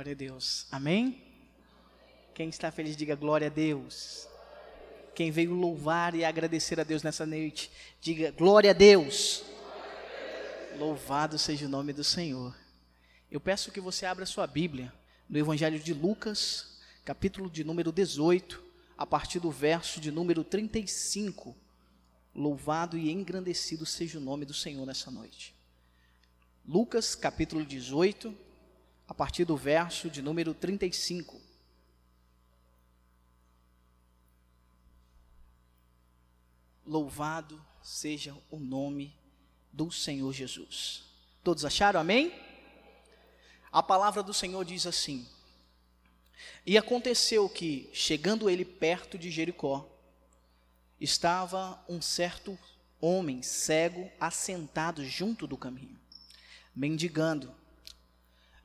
Glória a Deus. Amém? Quem está feliz, diga glória a Deus. Quem veio louvar e agradecer a Deus nessa noite, diga glória a Deus. Louvado seja o nome do Senhor. Eu peço que você abra sua Bíblia no Evangelho de Lucas, capítulo de número 18, a partir do verso de número 35. Louvado e engrandecido seja o nome do Senhor nessa noite. Lucas, capítulo 18, a partir do verso de número 35. Louvado seja o nome do Senhor Jesus. Todos acharam? Amém? A palavra do Senhor diz assim: E aconteceu que, chegando ele perto de Jericó, estava um certo homem cego assentado junto do caminho, mendigando.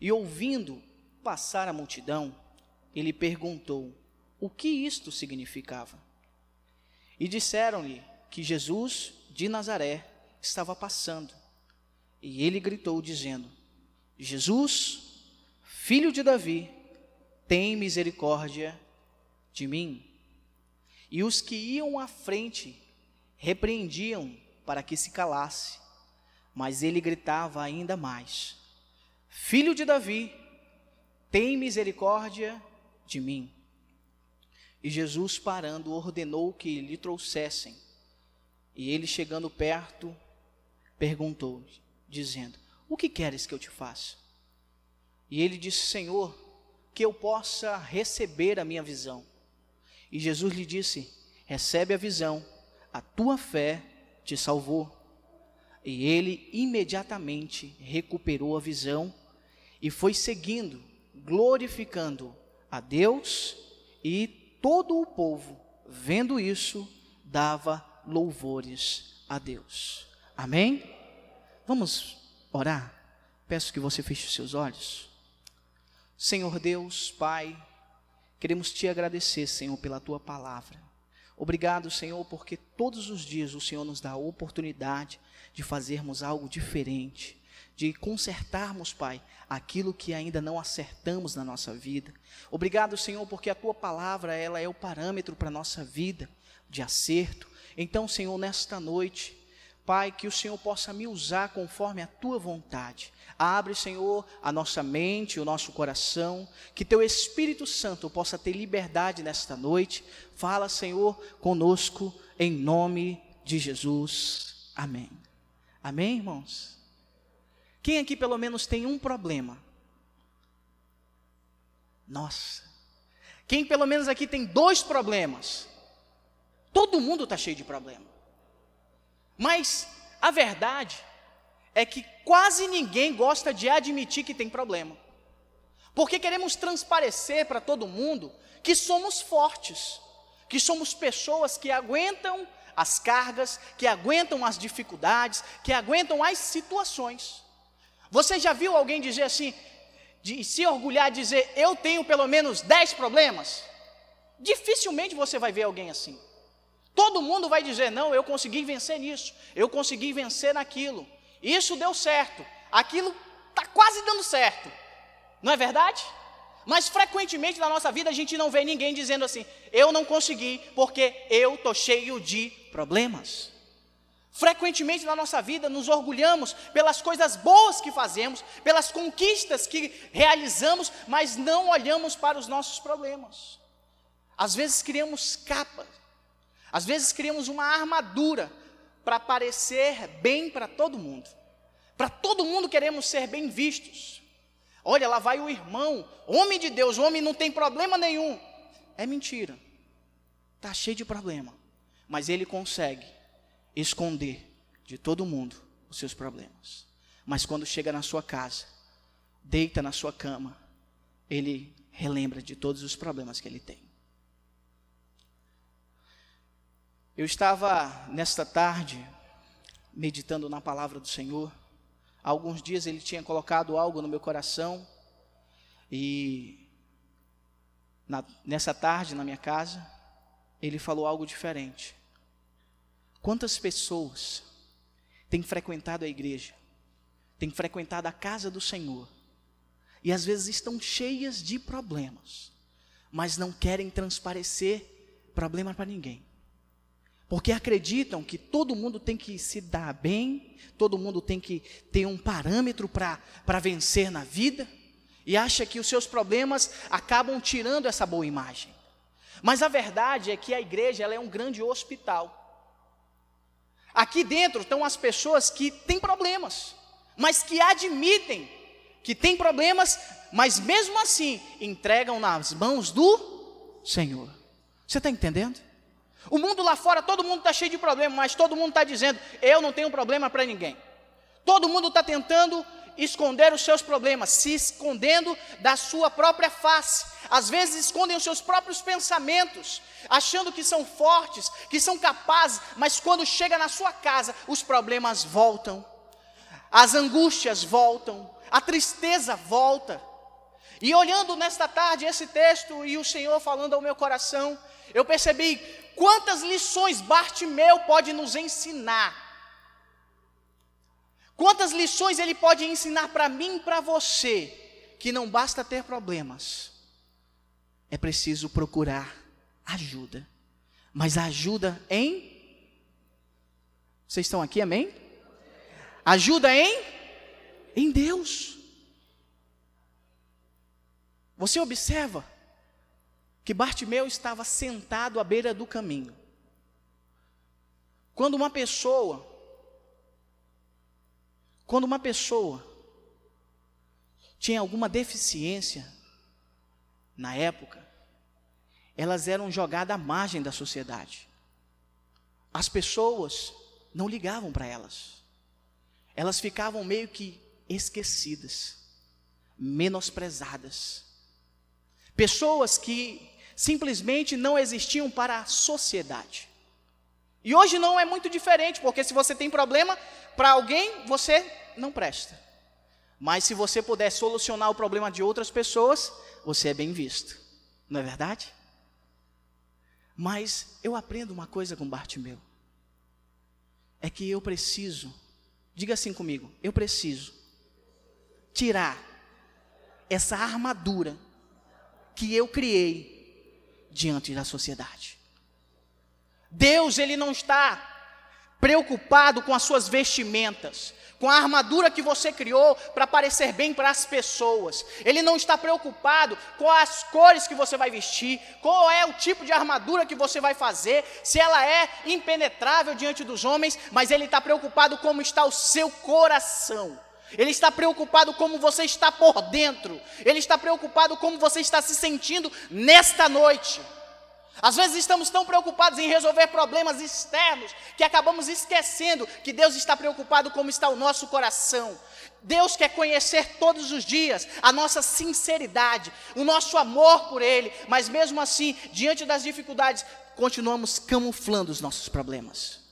E ouvindo passar a multidão, ele perguntou o que isto significava. E disseram-lhe que Jesus de Nazaré estava passando. E ele gritou, dizendo: Jesus, filho de Davi, tem misericórdia de mim. E os que iam à frente repreendiam para que se calasse, mas ele gritava ainda mais: Filho de Davi, tem misericórdia de mim. E Jesus, parando, ordenou que lhe trouxessem. E ele, chegando perto, perguntou, dizendo: O que queres que eu te faça? E ele disse: Senhor, que eu possa receber a minha visão. E Jesus lhe disse: Recebe a visão, a tua fé te salvou. E ele imediatamente recuperou a visão e foi seguindo, glorificando a Deus, e todo o povo, vendo isso, dava louvores a Deus. Amém? Vamos orar? Peço que você feche os seus olhos. Senhor Deus, Pai, queremos te agradecer, Senhor, pela tua palavra. Obrigado, Senhor, porque todos os dias o Senhor nos dá a oportunidade de fazermos algo diferente, de consertarmos, Pai, aquilo que ainda não acertamos na nossa vida. Obrigado, Senhor, porque a tua palavra, ela é o parâmetro para a nossa vida de acerto. Então, Senhor, nesta noite, Pai, que o Senhor possa me usar conforme a tua vontade. Abre, Senhor, a nossa mente, o nosso coração, que teu Espírito Santo possa ter liberdade nesta noite. Fala, Senhor, conosco em nome de Jesus. Amém. Amém, irmãos? Quem aqui pelo menos tem um problema? Nossa. Quem pelo menos aqui tem dois problemas? Todo mundo está cheio de problema. Mas a verdade é que quase ninguém gosta de admitir que tem problema. Porque queremos transparecer para todo mundo que somos fortes, que somos pessoas que aguentam as cargas, que aguentam as dificuldades, que aguentam as situações. Você já viu alguém dizer assim, de se orgulhar, dizer eu tenho pelo menos 10 problemas? Dificilmente você vai ver alguém assim. Todo mundo vai dizer: não, eu consegui vencer nisso, eu consegui vencer naquilo, isso deu certo, aquilo está quase dando certo, não é verdade? Mas frequentemente na nossa vida a gente não vê ninguém dizendo assim: eu não consegui porque eu estou cheio de problemas. Frequentemente na nossa vida nos orgulhamos pelas coisas boas que fazemos, pelas conquistas que realizamos, mas não olhamos para os nossos problemas. Às vezes criamos capas às vezes criamos uma armadura para parecer bem para todo mundo. Para todo mundo queremos ser bem vistos. Olha, lá vai o irmão, homem de Deus, homem não tem problema nenhum. É mentira. Está cheio de problema. Mas ele consegue esconder de todo mundo os seus problemas. Mas quando chega na sua casa, deita na sua cama, ele relembra de todos os problemas que ele tem. Eu estava nesta tarde meditando na palavra do Senhor. Há alguns dias ele tinha colocado algo no meu coração e na, nessa tarde na minha casa ele falou algo diferente. Quantas pessoas têm frequentado a igreja, têm frequentado a casa do Senhor e às vezes estão cheias de problemas, mas não querem transparecer problema para ninguém. Porque acreditam que todo mundo tem que se dar bem, todo mundo tem que ter um parâmetro para vencer na vida, e acha que os seus problemas acabam tirando essa boa imagem. Mas a verdade é que a igreja ela é um grande hospital. Aqui dentro estão as pessoas que têm problemas, mas que admitem que têm problemas, mas mesmo assim entregam nas mãos do Senhor. Você está entendendo? O mundo lá fora, todo mundo está cheio de problemas, mas todo mundo está dizendo: eu não tenho problema para ninguém. Todo mundo está tentando esconder os seus problemas, se escondendo da sua própria face. Às vezes escondem os seus próprios pensamentos, achando que são fortes, que são capazes, mas quando chega na sua casa, os problemas voltam, as angústias voltam, a tristeza volta. E olhando nesta tarde esse texto e o Senhor falando ao meu coração, eu percebi quantas lições Bartimeu pode nos ensinar Quantas lições ele pode ensinar para mim e para você, que não basta ter problemas, é preciso procurar ajuda. Mas ajuda em. Vocês estão aqui, amém? Ajuda em? Em Deus. Você observa que Bartimeu estava sentado à beira do caminho. Quando uma pessoa quando uma pessoa tinha alguma deficiência, na época, elas eram jogadas à margem da sociedade. As pessoas não ligavam para elas. Elas ficavam meio que esquecidas, menosprezadas. Pessoas que simplesmente não existiam para a sociedade. E hoje não é muito diferente, porque se você tem problema para alguém, você não presta. Mas se você puder solucionar o problema de outras pessoas, você é bem visto. Não é verdade? Mas eu aprendo uma coisa com Bartimeu. É que eu preciso, diga assim comigo, eu preciso tirar essa armadura que eu criei diante da sociedade. Deus, ele não está preocupado com as suas vestimentas, com a armadura que você criou para parecer bem para as pessoas. Ele não está preocupado com as cores que você vai vestir, qual é o tipo de armadura que você vai fazer, se ela é impenetrável diante dos homens, mas ele está preocupado como está o seu coração. Ele está preocupado como você está por dentro. Ele está preocupado como você está se sentindo nesta noite. Às vezes estamos tão preocupados em resolver problemas externos que acabamos esquecendo que Deus está preocupado como está o nosso coração. Deus quer conhecer todos os dias a nossa sinceridade, o nosso amor por Ele, mas mesmo assim, diante das dificuldades, continuamos camuflando os nossos problemas.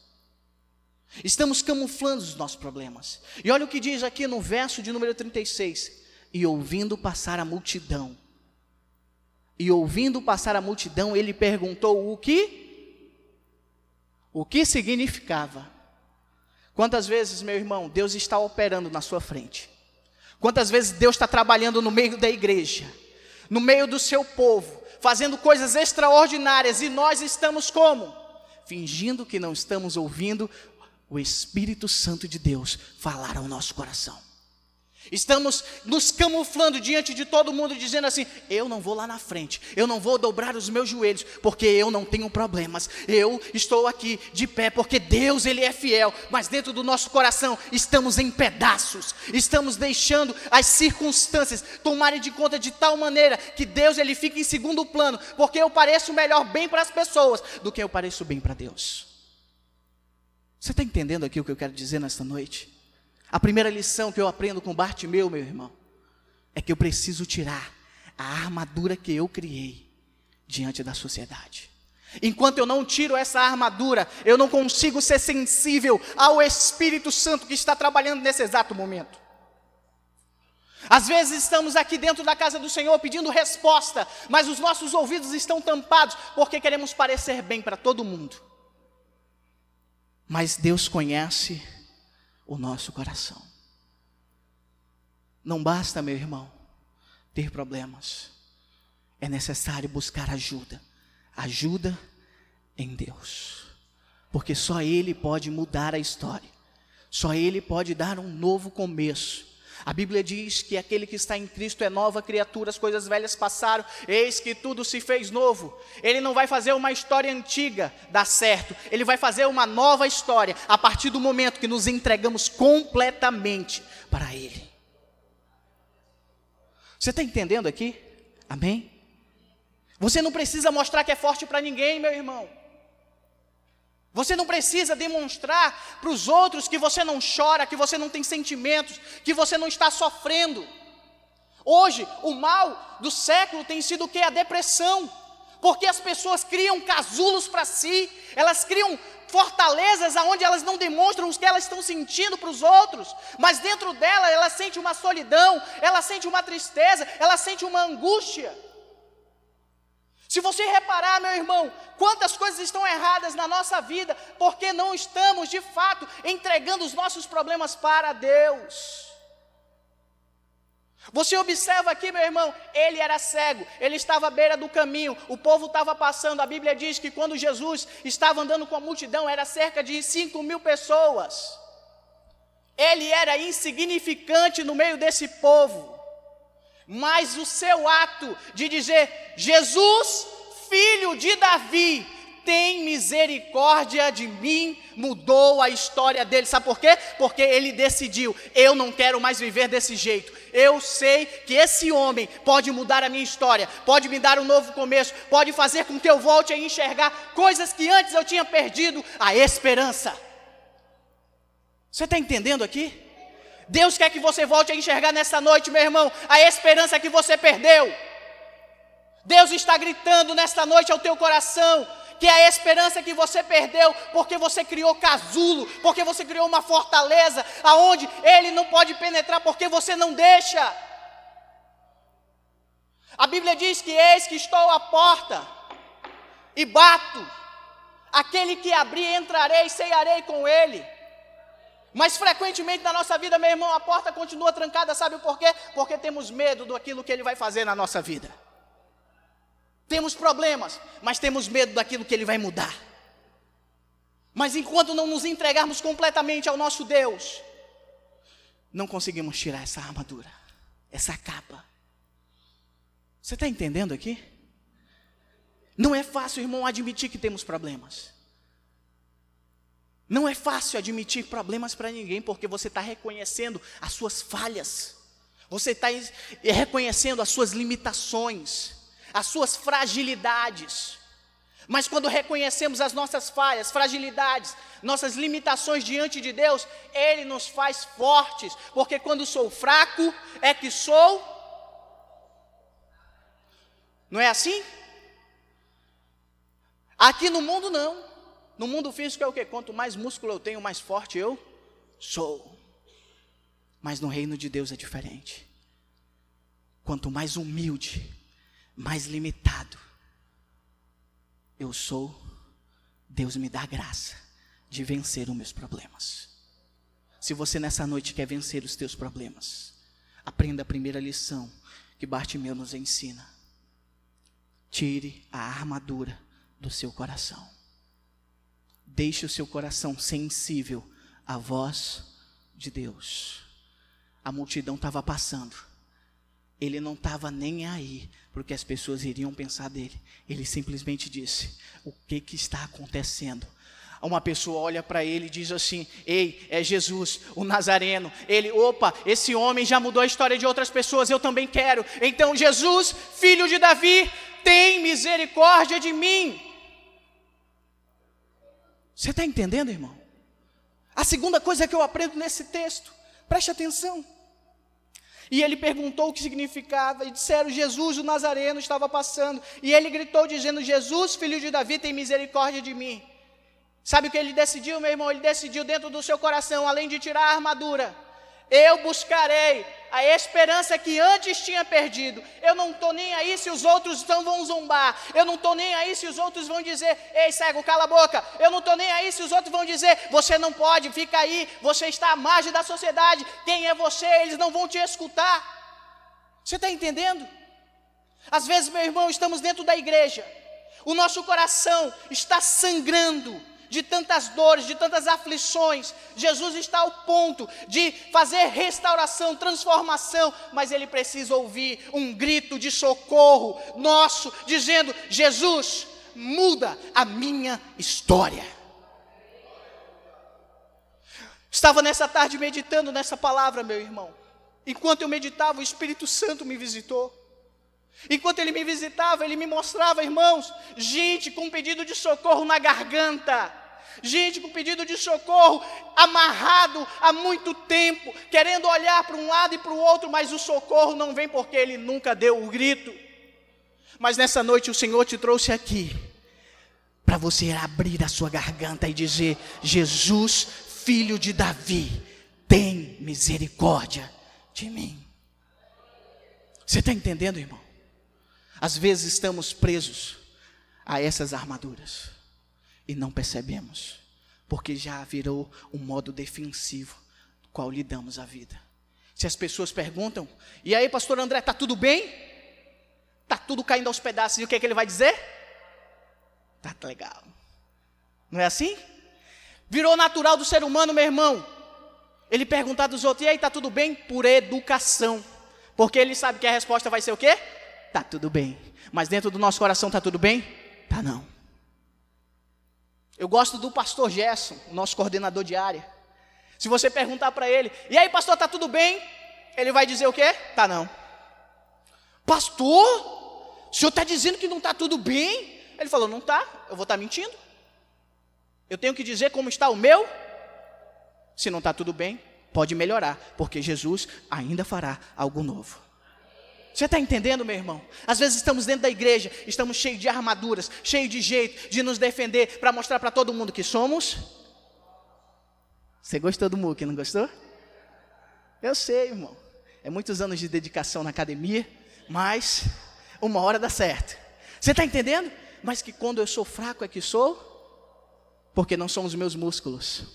Estamos camuflando os nossos problemas. E olha o que diz aqui no verso de número 36: E ouvindo passar a multidão, e ouvindo passar a multidão, ele perguntou o que? O que significava? Quantas vezes, meu irmão, Deus está operando na sua frente? Quantas vezes Deus está trabalhando no meio da igreja, no meio do seu povo, fazendo coisas extraordinárias e nós estamos como? Fingindo que não estamos ouvindo o Espírito Santo de Deus falar ao nosso coração. Estamos nos camuflando diante de todo mundo, dizendo assim: eu não vou lá na frente, eu não vou dobrar os meus joelhos, porque eu não tenho problemas. Eu estou aqui de pé, porque Deus ele é fiel. Mas dentro do nosso coração estamos em pedaços, estamos deixando as circunstâncias tomarem de conta de tal maneira que Deus ele fica em segundo plano, porque eu pareço melhor bem para as pessoas do que eu pareço bem para Deus. Você está entendendo aqui o que eu quero dizer nesta noite? A primeira lição que eu aprendo com Bartimeu, meu irmão, é que eu preciso tirar a armadura que eu criei diante da sociedade. Enquanto eu não tiro essa armadura, eu não consigo ser sensível ao Espírito Santo que está trabalhando nesse exato momento. Às vezes estamos aqui dentro da casa do Senhor pedindo resposta, mas os nossos ouvidos estão tampados porque queremos parecer bem para todo mundo. Mas Deus conhece o nosso coração. Não basta, meu irmão, ter problemas, é necessário buscar ajuda. Ajuda em Deus. Porque só Ele pode mudar a história. Só Ele pode dar um novo começo. A Bíblia diz que aquele que está em Cristo é nova criatura, as coisas velhas passaram, eis que tudo se fez novo. Ele não vai fazer uma história antiga dar certo, ele vai fazer uma nova história a partir do momento que nos entregamos completamente para Ele. Você está entendendo aqui? Amém? Você não precisa mostrar que é forte para ninguém, meu irmão. Você não precisa demonstrar para os outros que você não chora, que você não tem sentimentos, que você não está sofrendo. Hoje, o mal do século tem sido o que? A depressão. Porque as pessoas criam casulos para si, elas criam fortalezas aonde elas não demonstram o que elas estão sentindo para os outros, mas dentro dela ela sente uma solidão, ela sente uma tristeza, ela sente uma angústia. Se você reparar, meu irmão, quantas coisas estão erradas na nossa vida, porque não estamos de fato entregando os nossos problemas para Deus. Você observa aqui, meu irmão, ele era cego, ele estava à beira do caminho, o povo estava passando. A Bíblia diz que quando Jesus estava andando com a multidão, era cerca de 5 mil pessoas. Ele era insignificante no meio desse povo. Mas o seu ato de dizer: Jesus, filho de Davi, tem misericórdia de mim, mudou a história dele. Sabe por quê? Porque ele decidiu: eu não quero mais viver desse jeito. Eu sei que esse homem pode mudar a minha história, pode me dar um novo começo, pode fazer com que eu volte a enxergar coisas que antes eu tinha perdido a esperança. Você está entendendo aqui? Deus quer que você volte a enxergar nessa noite, meu irmão, a esperança que você perdeu. Deus está gritando nesta noite ao teu coração que é a esperança que você perdeu porque você criou casulo, porque você criou uma fortaleza aonde ele não pode penetrar porque você não deixa. A Bíblia diz que eis que estou à porta e bato. Aquele que abrir entrarei e ceiarei com ele. Mas frequentemente na nossa vida, meu irmão, a porta continua trancada, sabe por quê? Porque temos medo daquilo que ele vai fazer na nossa vida. Temos problemas, mas temos medo daquilo que ele vai mudar. Mas enquanto não nos entregarmos completamente ao nosso Deus, não conseguimos tirar essa armadura, essa capa. Você está entendendo aqui? Não é fácil, irmão, admitir que temos problemas. Não é fácil admitir problemas para ninguém, porque você está reconhecendo as suas falhas, você está reconhecendo as suas limitações, as suas fragilidades. Mas quando reconhecemos as nossas falhas, fragilidades, nossas limitações diante de Deus, Ele nos faz fortes, porque quando sou fraco é que sou. Não é assim? Aqui no mundo não. No mundo físico é o que? Quanto mais músculo eu tenho, mais forte eu sou. Mas no reino de Deus é diferente. Quanto mais humilde, mais limitado eu sou, Deus me dá graça de vencer os meus problemas. Se você nessa noite quer vencer os teus problemas, aprenda a primeira lição que Bartimeu nos ensina. Tire a armadura do seu coração. Deixe o seu coração sensível à voz de Deus. A multidão estava passando. Ele não estava nem aí porque as pessoas iriam pensar dele. Ele simplesmente disse: O que, que está acontecendo? Uma pessoa olha para ele e diz assim: Ei, é Jesus, o Nazareno. Ele, opa, esse homem já mudou a história de outras pessoas, eu também quero. Então, Jesus, filho de Davi, tem misericórdia de mim. Você está entendendo, irmão? A segunda coisa que eu aprendo nesse texto, preste atenção. E ele perguntou o que significava, e disseram: Jesus, o Nazareno, estava passando. E ele gritou, dizendo: Jesus, filho de Davi, tem misericórdia de mim. Sabe o que ele decidiu, meu irmão? Ele decidiu dentro do seu coração, além de tirar a armadura, eu buscarei a esperança que antes tinha perdido. Eu não estou nem aí se os outros então vão zombar. Eu não estou nem aí se os outros vão dizer, ei cego, cala a boca. Eu não estou nem aí se os outros vão dizer, você não pode, fica aí, você está à margem da sociedade. Quem é você? Eles não vão te escutar. Você está entendendo? Às vezes, meu irmão, estamos dentro da igreja, o nosso coração está sangrando de tantas dores, de tantas aflições. Jesus está ao ponto de fazer restauração, transformação, mas ele precisa ouvir um grito de socorro nosso, dizendo: Jesus, muda a minha história. Estava nessa tarde meditando nessa palavra, meu irmão. Enquanto eu meditava, o Espírito Santo me visitou. Enquanto ele me visitava, ele me mostrava, irmãos, gente com pedido de socorro na garganta, gente com pedido de socorro amarrado há muito tempo, querendo olhar para um lado e para o outro, mas o socorro não vem porque ele nunca deu o grito. Mas nessa noite o Senhor te trouxe aqui para você abrir a sua garganta e dizer: Jesus, filho de Davi, tem misericórdia de mim. Você está entendendo, irmão? Às vezes estamos presos a essas armaduras e não percebemos, porque já virou um modo defensivo do qual lidamos a vida. Se as pessoas perguntam, e aí, pastor André, está tudo bem? Está tudo caindo aos pedaços, e o que, é que ele vai dizer? Tá legal. Não é assim? Virou natural do ser humano, meu irmão. Ele perguntar dos outros, e aí, está tudo bem? Por educação. Porque ele sabe que a resposta vai ser o quê? Tá tudo bem. Mas dentro do nosso coração tá tudo bem? Tá não. Eu gosto do pastor Gerson, nosso coordenador de área. Se você perguntar para ele, e aí, pastor, tá tudo bem? Ele vai dizer o quê? Tá não. Pastor, o senhor está dizendo que não está tudo bem? Ele falou, não está, eu vou estar tá mentindo. Eu tenho que dizer como está o meu. Se não está tudo bem, pode melhorar, porque Jesus ainda fará algo novo. Você está entendendo, meu irmão? Às vezes estamos dentro da igreja, estamos cheios de armaduras, cheios de jeito de nos defender, para mostrar para todo mundo que somos. Você gostou do MUC, não gostou? Eu sei, irmão. É muitos anos de dedicação na academia, mas uma hora dá certo. Você está entendendo? Mas que quando eu sou fraco é que sou, porque não são os meus músculos,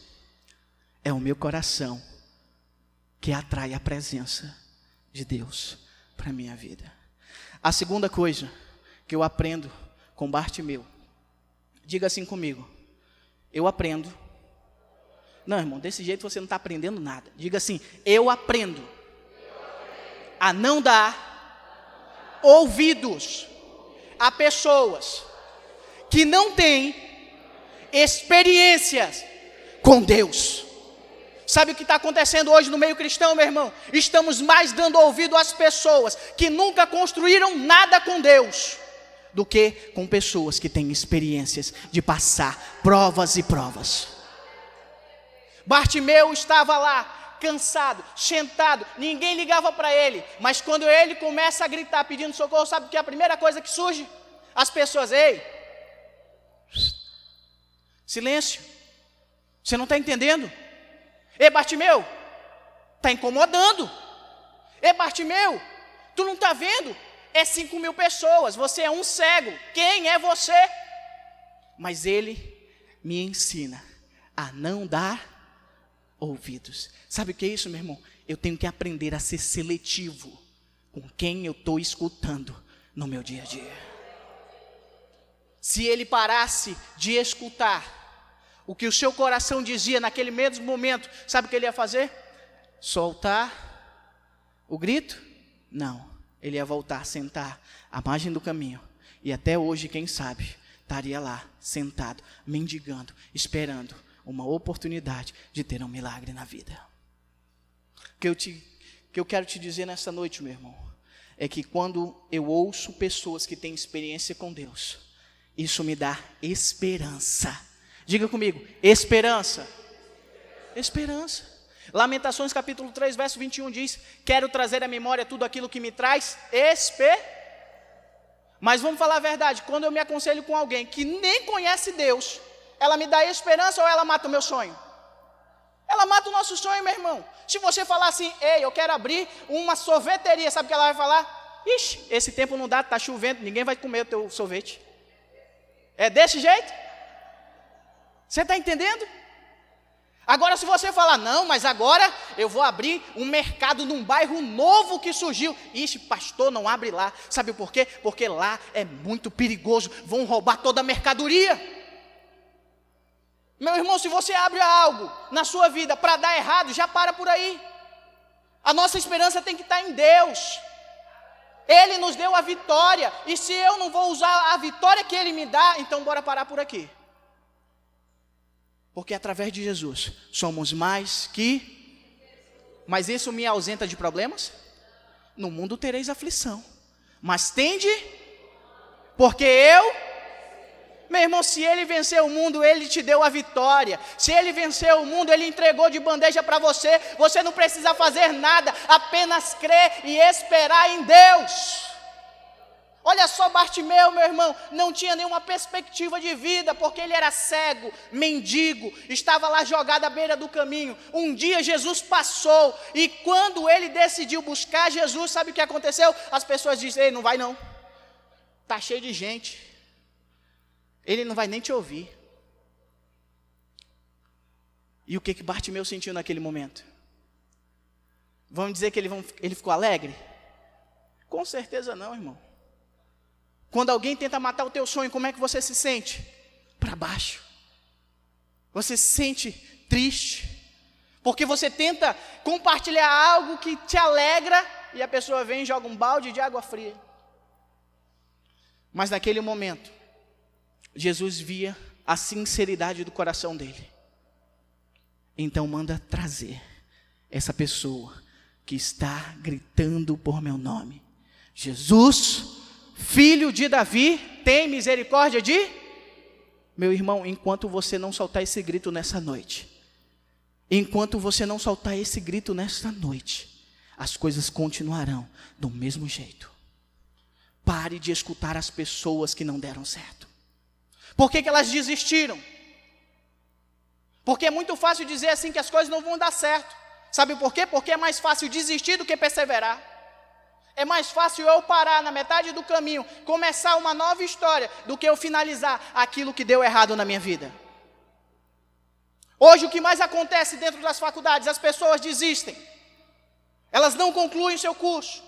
é o meu coração que atrai a presença de Deus para a minha vida. A segunda coisa que eu aprendo com Bartimeu, diga assim comigo, eu aprendo. Não, irmão, desse jeito você não está aprendendo nada. Diga assim, eu aprendo a não dar ouvidos a pessoas que não têm experiências com Deus. Sabe o que está acontecendo hoje no meio cristão, meu irmão? Estamos mais dando ouvido às pessoas que nunca construíram nada com Deus do que com pessoas que têm experiências de passar provas e provas. Bartimeu estava lá, cansado, sentado, ninguém ligava para ele, mas quando ele começa a gritar pedindo socorro, sabe que é a primeira coisa que surge? As pessoas, ei, silêncio, você não está entendendo? Ei, Bartimeu, está incomodando. Ei, Bartimeu, tu não está vendo? É cinco mil pessoas, você é um cego. Quem é você? Mas ele me ensina a não dar ouvidos. Sabe o que é isso, meu irmão? Eu tenho que aprender a ser seletivo com quem eu estou escutando no meu dia a dia. Se ele parasse de escutar o que o seu coração dizia naquele mesmo momento, sabe o que ele ia fazer? Soltar o grito? Não. Ele ia voltar, sentar à margem do caminho. E até hoje, quem sabe, estaria lá, sentado, mendigando, esperando uma oportunidade de ter um milagre na vida. O que eu, te, que eu quero te dizer nessa noite, meu irmão, é que quando eu ouço pessoas que têm experiência com Deus, isso me dá esperança Diga comigo, esperança. Esperança. Lamentações capítulo 3, verso 21 diz: Quero trazer à memória tudo aquilo que me traz esperança. Mas vamos falar a verdade, quando eu me aconselho com alguém que nem conhece Deus, ela me dá esperança ou ela mata o meu sonho? Ela mata o nosso sonho, meu irmão. Se você falar assim, ei, eu quero abrir uma sorveteria, sabe o que ela vai falar? Ixi, esse tempo não dá, está chovendo, ninguém vai comer o teu sorvete. É desse jeito? Você está entendendo? Agora, se você falar, não, mas agora eu vou abrir um mercado num bairro novo que surgiu. Ixi, pastor, não abre lá. Sabe por quê? Porque lá é muito perigoso. Vão roubar toda a mercadoria. Meu irmão, se você abre algo na sua vida para dar errado, já para por aí. A nossa esperança tem que estar em Deus. Ele nos deu a vitória. E se eu não vou usar a vitória que Ele me dá, então bora parar por aqui. Porque através de Jesus somos mais que. Mas isso me ausenta de problemas? No mundo tereis aflição. Mas tende, porque eu. Meu irmão, se ele venceu o mundo, ele te deu a vitória. Se ele venceu o mundo, ele entregou de bandeja para você. Você não precisa fazer nada, apenas crer e esperar em Deus. Olha só, Bartimeu, meu irmão, não tinha nenhuma perspectiva de vida, porque ele era cego, mendigo, estava lá jogado à beira do caminho. Um dia Jesus passou, e quando ele decidiu buscar Jesus, sabe o que aconteceu? As pessoas dizem: Ei, não vai não, está cheio de gente, ele não vai nem te ouvir. E o que, que Bartimeu sentiu naquele momento? Vamos dizer que ele, ele ficou alegre? Com certeza não, irmão. Quando alguém tenta matar o teu sonho, como é que você se sente? Para baixo. Você se sente triste. Porque você tenta compartilhar algo que te alegra e a pessoa vem e joga um balde de água fria. Mas naquele momento, Jesus via a sinceridade do coração dele. Então manda trazer essa pessoa que está gritando por meu nome. Jesus, filho de Davi, tem misericórdia de? Meu irmão, enquanto você não soltar esse grito nessa noite, enquanto você não soltar esse grito nessa noite, as coisas continuarão do mesmo jeito. Pare de escutar as pessoas que não deram certo. Por que, que elas desistiram? Porque é muito fácil dizer assim que as coisas não vão dar certo. Sabe por quê? Porque é mais fácil desistir do que perseverar. É mais fácil eu parar na metade do caminho, começar uma nova história, do que eu finalizar aquilo que deu errado na minha vida. Hoje, o que mais acontece dentro das faculdades? As pessoas desistem, elas não concluem seu curso,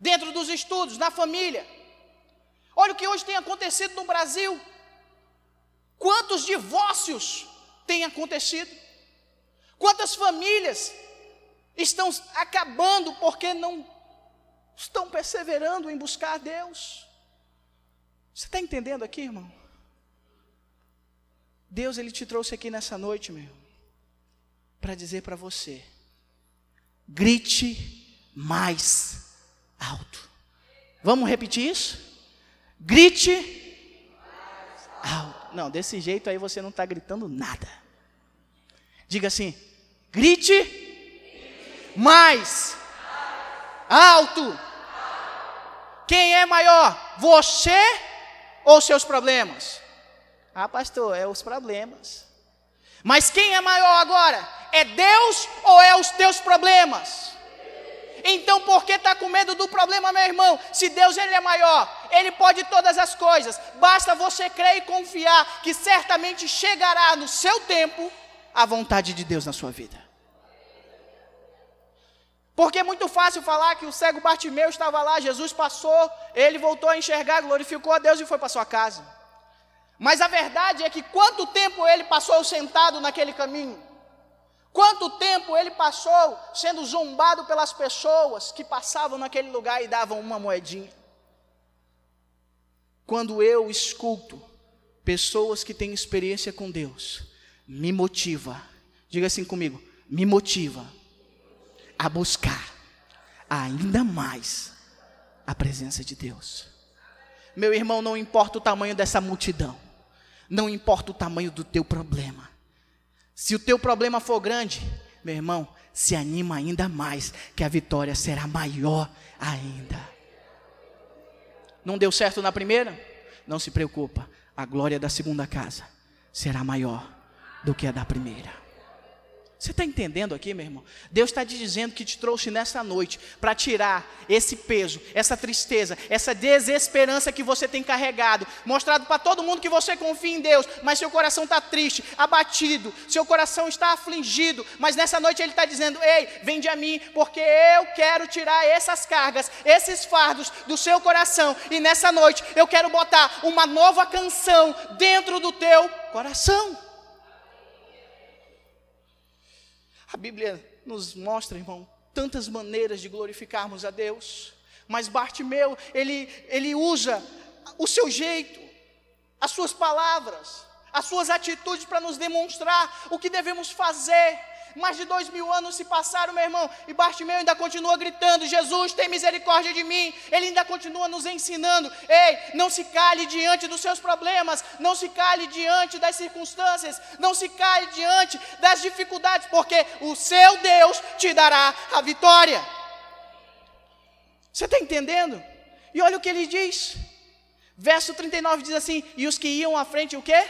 dentro dos estudos, na família. Olha o que hoje tem acontecido no Brasil. Quantos divórcios têm acontecido? Quantas famílias estão acabando porque não estão perseverando em buscar Deus. Você está entendendo aqui, irmão? Deus, Ele te trouxe aqui nessa noite, meu, para dizer para você: grite mais alto. Vamos repetir isso? Grite alto. Não, desse jeito aí você não está gritando nada. Diga assim: grite mais alto. Quem é maior? Você ou seus problemas? Ah, pastor, é os problemas. Mas quem é maior agora? É Deus ou é os teus problemas? Então, por que está com medo do problema, meu irmão? Se Deus ele é maior, Ele pode todas as coisas. Basta você crer e confiar que certamente chegará no seu tempo a vontade de Deus na sua vida. Porque é muito fácil falar que o cego Bartimeu estava lá, Jesus passou, ele voltou a enxergar, glorificou a Deus e foi para sua casa. Mas a verdade é que quanto tempo ele passou sentado naquele caminho? Quanto tempo ele passou sendo zombado pelas pessoas que passavam naquele lugar e davam uma moedinha? Quando eu escuto pessoas que têm experiência com Deus, me motiva, diga assim comigo, me motiva a buscar ainda mais a presença de Deus. Meu irmão, não importa o tamanho dessa multidão, não importa o tamanho do teu problema. Se o teu problema for grande, meu irmão, se anima ainda mais, que a vitória será maior ainda. Não deu certo na primeira? Não se preocupa, a glória da segunda casa será maior do que a da primeira. Você está entendendo aqui, meu irmão? Deus está te dizendo que te trouxe nessa noite para tirar esse peso, essa tristeza, essa desesperança que você tem carregado, mostrado para todo mundo que você confia em Deus, mas seu coração está triste, abatido, seu coração está afligido, mas nessa noite Ele está dizendo: Ei, vende a mim, porque eu quero tirar essas cargas, esses fardos do seu coração, e nessa noite eu quero botar uma nova canção dentro do teu coração. A Bíblia nos mostra, irmão, tantas maneiras de glorificarmos a Deus. Mas Bartimeu, ele, ele usa o seu jeito, as suas palavras, as suas atitudes para nos demonstrar o que devemos fazer mais de dois mil anos se passaram, meu irmão, e Bartimeu ainda continua gritando: Jesus, tem misericórdia de mim. Ele ainda continua nos ensinando: ei, não se cale diante dos seus problemas, não se cale diante das circunstâncias, não se cale diante das dificuldades, porque o seu Deus te dará a vitória. Você está entendendo? E olha o que ele diz. Verso 39 diz assim: E os que iam à frente, o que?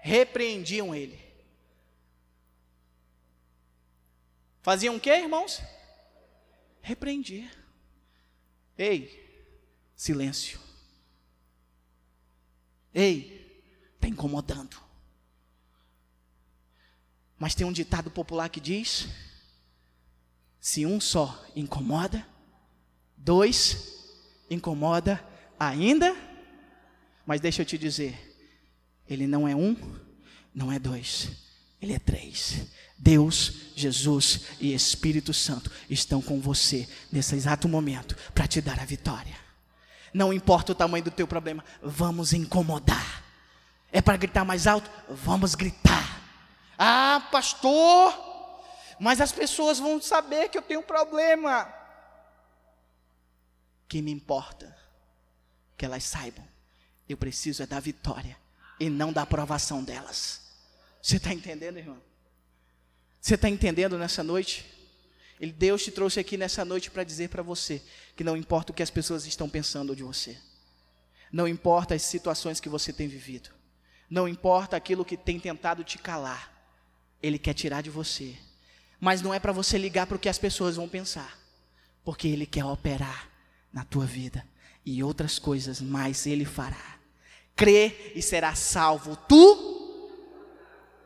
Repreendiam ele. Faziam o que, irmãos? Repreendia. Ei, silêncio. Ei, está incomodando. Mas tem um ditado popular que diz: se um só incomoda, dois incomoda ainda. Mas deixa eu te dizer, ele não é um, não é dois, ele é três. Deus, Jesus e Espírito Santo estão com você nesse exato momento para te dar a vitória. Não importa o tamanho do teu problema, vamos incomodar. É para gritar mais alto? Vamos gritar. Ah, pastor, mas as pessoas vão saber que eu tenho um problema. Que me importa? Que elas saibam. Eu preciso é da vitória e não da aprovação delas. Você está entendendo, irmão? Você está entendendo nessa noite? Ele, Deus te trouxe aqui nessa noite para dizer para você que não importa o que as pessoas estão pensando de você, não importa as situações que você tem vivido, não importa aquilo que tem tentado te calar, Ele quer tirar de você, mas não é para você ligar para o que as pessoas vão pensar, porque Ele quer operar na tua vida e outras coisas mais Ele fará. Crê e será salvo tu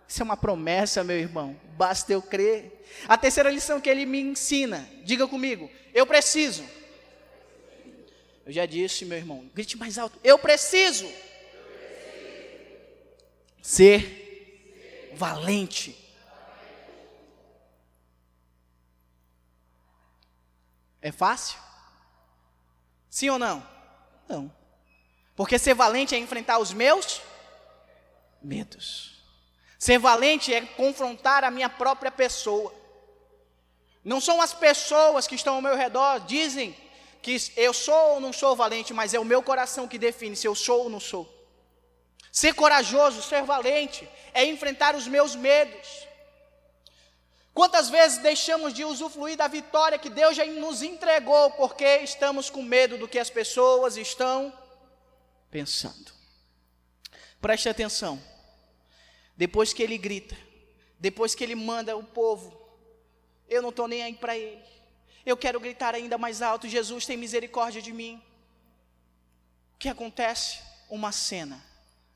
isso é uma promessa, meu irmão. Basta eu crer. A terceira lição que ele me ensina, diga comigo, eu preciso. Eu já disse, meu irmão, grite mais alto. Eu preciso, ser valente. É fácil? Sim ou não? Não. Porque ser valente é enfrentar os meus medos. Ser valente é confrontar a minha própria pessoa. Não são as pessoas que estão ao meu redor, dizem que eu sou ou não sou valente, mas é o meu coração que define se eu sou ou não sou. Ser corajoso, ser valente, é enfrentar os meus medos. Quantas vezes deixamos de usufruir da vitória que Deus já nos entregou porque estamos com medo do que as pessoas estão pensando? Preste atenção. Depois que ele grita, depois que ele manda o povo, eu não estou nem aí para ele. Eu quero gritar ainda mais alto: Jesus tem misericórdia de mim. O que acontece? Uma cena.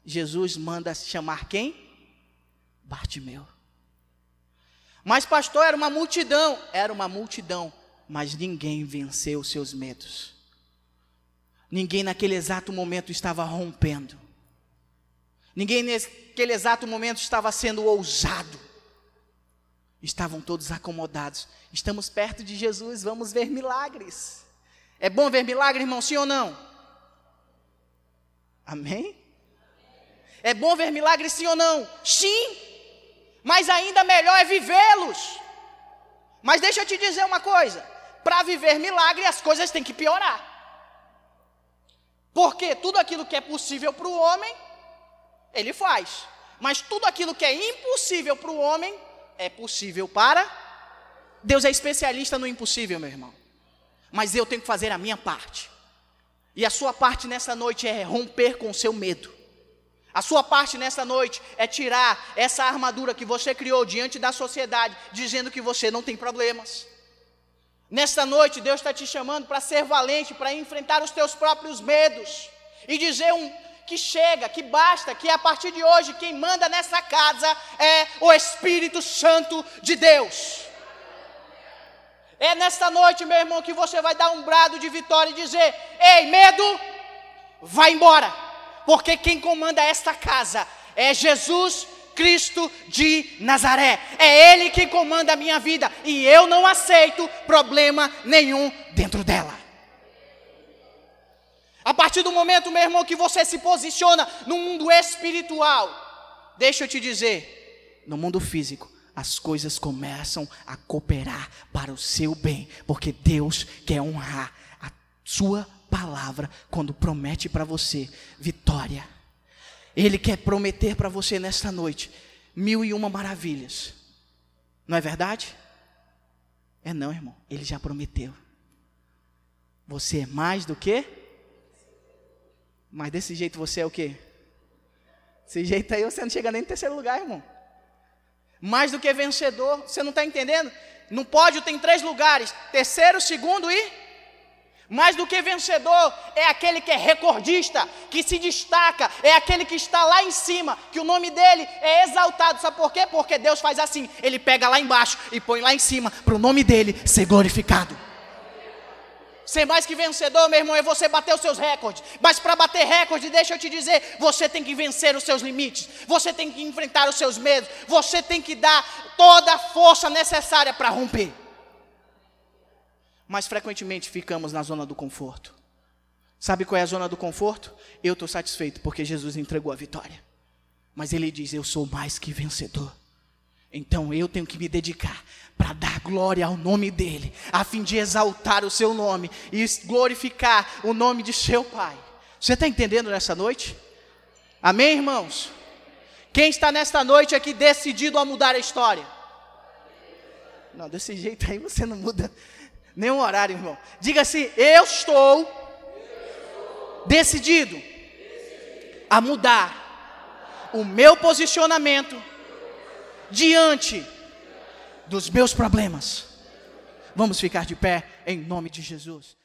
Jesus manda chamar quem? Bartimeu. Mas, pastor, era uma multidão. Era uma multidão, mas ninguém venceu os seus medos. Ninguém naquele exato momento estava rompendo. Ninguém naquele exato momento estava sendo ousado. Estavam todos acomodados. Estamos perto de Jesus, vamos ver milagres. É bom ver milagre, irmão, sim ou não? Amém? É bom ver milagres, sim ou não? Sim. Mas ainda melhor é vivê-los. Mas deixa eu te dizer uma coisa: para viver milagre, as coisas têm que piorar. Porque tudo aquilo que é possível para o homem, ele faz. Mas tudo aquilo que é impossível para o homem é possível para Deus é especialista no impossível, meu irmão. Mas eu tenho que fazer a minha parte. E a sua parte nessa noite é romper com o seu medo. A sua parte nessa noite é tirar essa armadura que você criou diante da sociedade, dizendo que você não tem problemas. Nesta noite, Deus está te chamando para ser valente, para enfrentar os teus próprios medos e dizer um, que chega, que basta, que a partir de hoje quem manda nessa casa é o Espírito Santo de Deus. É nesta noite, meu irmão, que você vai dar um brado de vitória e dizer: Ei, medo, vai embora, porque quem comanda esta casa é Jesus Cristo de Nazaré. É Ele que comanda a minha vida e eu não aceito problema nenhum dentro dela. A partir do momento, meu irmão, que você se posiciona no mundo espiritual, deixa eu te dizer, no mundo físico, as coisas começam a cooperar para o seu bem, porque Deus quer honrar a sua palavra quando promete para você vitória. Ele quer prometer para você nesta noite mil e uma maravilhas. Não é verdade? É não, irmão. Ele já prometeu. Você é mais do que? Mas desse jeito você é o quê? Desse jeito aí você não chega nem no terceiro lugar, irmão. Mais do que vencedor. Você não está entendendo? No pódio tem três lugares: terceiro, segundo e mais do que vencedor é aquele que é recordista, que se destaca, é aquele que está lá em cima, que o nome dele é exaltado. Sabe por quê? Porque Deus faz assim: ele pega lá embaixo e põe lá em cima, para o nome dele ser glorificado. Ser mais que vencedor, meu irmão, é você bater os seus recordes. Mas para bater recorde, deixa eu te dizer, você tem que vencer os seus limites. Você tem que enfrentar os seus medos. Você tem que dar toda a força necessária para romper mas frequentemente ficamos na zona do conforto. Sabe qual é a zona do conforto? Eu estou satisfeito porque Jesus entregou a vitória. Mas Ele diz: Eu sou mais que vencedor. Então eu tenho que me dedicar para dar glória ao nome dEle, a fim de exaltar o seu nome e glorificar o nome de seu Pai. Você está entendendo nessa noite? Amém, irmãos? Quem está nesta noite aqui decidido a mudar a história? Não, desse jeito aí você não muda Nenhum horário, irmão. Diga assim: Eu estou decidido a mudar o meu posicionamento diante dos meus problemas. Vamos ficar de pé em nome de Jesus.